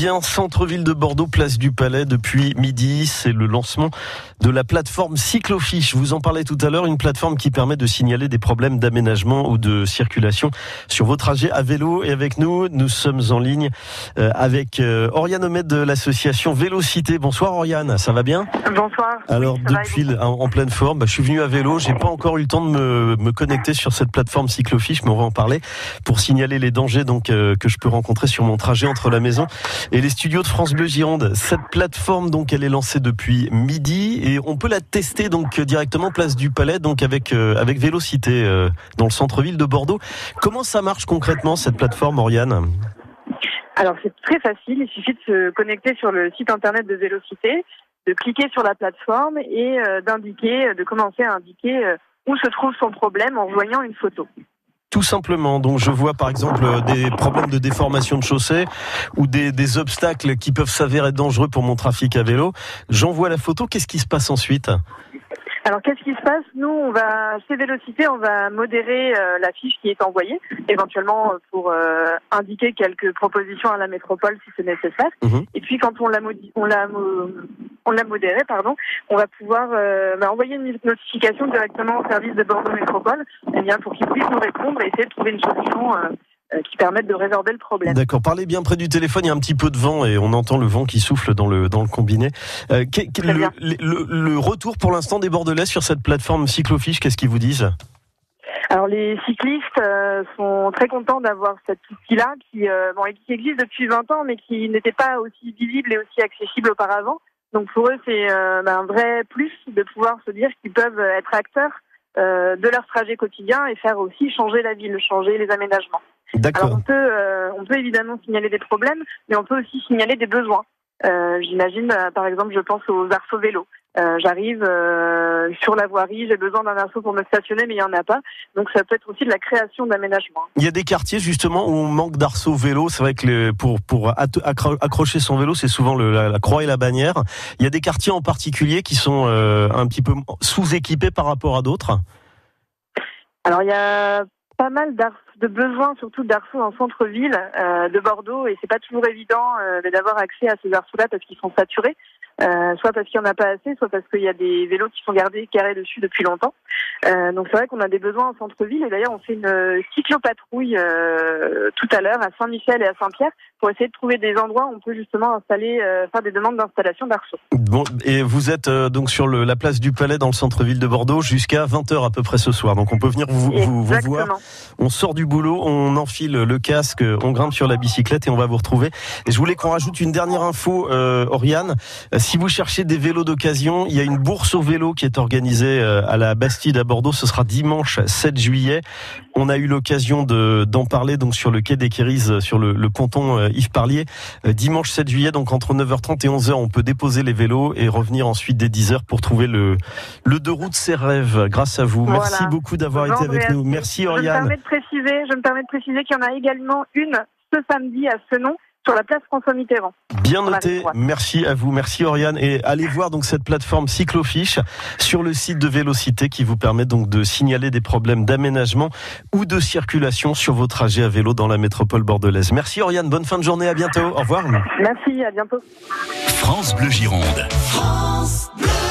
bien centre-ville de Bordeaux, place du Palais depuis midi. C'est le lancement de la plateforme Cyclofiche. Vous en parlez tout à l'heure, une plateforme qui permet de signaler des problèmes d'aménagement ou de circulation sur vos trajets à vélo. Et avec nous, nous sommes en ligne euh, avec euh, Oriane Omed de l'association Vélocité. Bonsoir Oriane, ça va bien? Bonsoir. Alors depuis en, pleine forme, bah, je suis venu à vélo. J'ai pas encore eu le temps de me, me, connecter sur cette plateforme Cyclofiche, mais on va en parler pour signaler les dangers donc euh, que je peux rencontrer sur mon trajet entre la maison et les studios de France Bleu Gironde. Cette plateforme donc elle est lancée depuis midi et on peut la tester donc directement place du Palais donc avec euh, avec Vélocité euh, dans le centre-ville de Bordeaux. Comment ça marche concrètement cette plateforme Oriane? Alors c'est très facile, il suffit de se connecter sur le site internet de Vélocité, de cliquer sur la plateforme et d'indiquer, de commencer à indiquer où se trouve son problème en voyant une photo. Tout simplement. Donc je vois par exemple des problèmes de déformation de chaussée ou des, des obstacles qui peuvent s'avérer dangereux pour mon trafic à vélo. J'envoie la photo. Qu'est-ce qui se passe ensuite? Alors qu'est-ce qui se passe? Nous, on va chez Vélocité, on va modérer euh, la fiche qui est envoyée, éventuellement euh, pour euh, indiquer quelques propositions à la métropole si c'est nécessaire. Mhm. Et puis quand on l'a on l'a on l'a modéré, pardon, on va pouvoir bah, envoyer une notification directement au service de Bordeaux Métropole, eh bien pour qu'ils puissent nous répondre et essayer de trouver une solution euh, qui permettent de résorber le problème. D'accord. Parlez bien près du téléphone. Il y a un petit peu de vent et on entend le vent qui souffle dans le dans le combiné. Euh, le, retour pour l'instant des Bordelais sur cette plateforme Cyclofiche, qu'est-ce qu'ils vous disent? Alors les cyclistes euh, sont très contents d'avoir cet outil-là qui, bon, qui existe depuis 20 ans mais qui n'était pas aussi visible et aussi accessible auparavant. Donc pour eux c'est ben, un vrai plus de pouvoir se dire qu'ils peuvent être acteurs de leur trajet quotidien et faire aussi changer la ville, changer les aménagements. Alors on peut, euh, on peut évidemment signaler des problèmes, mais on peut aussi signaler des besoins. Euh, J'imagine, euh, par exemple, je pense aux arceaux vélos. Euh, J'arrive euh, sur la voirie, j'ai besoin d'un arceau pour me stationner, mais il n'y en a pas. Donc ça peut être aussi de la création d'aménagement. Il y a des quartiers justement où on manque d'arceaux vélos. C'est vrai que les, pour, pour accrocher son vélo, c'est souvent le, la, croix et la bannière. Il y a des quartiers en particulier qui sont un petit peu sous-équipés par rapport à d'autres. Alors il y a pas mal de besoins, surtout d'arceaux en centre-ville euh, de Bordeaux, et c'est pas toujours évident euh, d'avoir accès à ces arceaux-là parce qu'ils sont saturés. Euh, soit parce qu'il n'y en a pas assez, soit parce qu'il y a des vélos qui sont gardés carrés dessus depuis longtemps. Euh, donc c'est vrai qu'on a des besoins en centre-ville et d'ailleurs on fait une cyclopatrouille euh, tout à l'heure à Saint-Michel et à Saint-Pierre pour essayer de trouver des endroits où on peut justement installer, euh, faire des demandes d'installation d'arceaux. Bon, et vous êtes euh, donc sur le, la place du Palais dans le centre-ville de Bordeaux jusqu'à 20h à peu près ce soir. Donc on peut venir vous, vous, vous, voir. On sort du boulot, on enfile le casque, on grimpe sur la bicyclette et on va vous retrouver. Et je voulais qu'on rajoute une dernière info, euh, Oriane. Si vous cherchez des vélos d'occasion, il y a une bourse au vélo qui est organisée à la Bastide à Bordeaux. Ce sera dimanche 7 juillet. On a eu l'occasion d'en parler donc sur le quai des Quérises, sur le, le ponton Yves Parlier. Euh, dimanche 7 juillet, donc entre 9h30 et 11h, on peut déposer les vélos et revenir ensuite dès 10h pour trouver le, le deux roues de ses rêves. Grâce à vous. Merci beaucoup d'avoir été avec nous. Merci Oriane. Je me permets de préciser, je me permets de préciser qu'il y en a également une ce samedi à Senon sur la place François Mitterrand. Bien noté, merci à vous, merci Oriane. Et allez voir donc cette plateforme Cyclofiche sur le site de Vélocité qui vous permet donc de signaler des problèmes d'aménagement ou de circulation sur vos trajets à vélo dans la métropole bordelaise. Merci Oriane, bonne fin de journée, à bientôt, au revoir. Merci, à bientôt. France Bleu Gironde. France Bleu.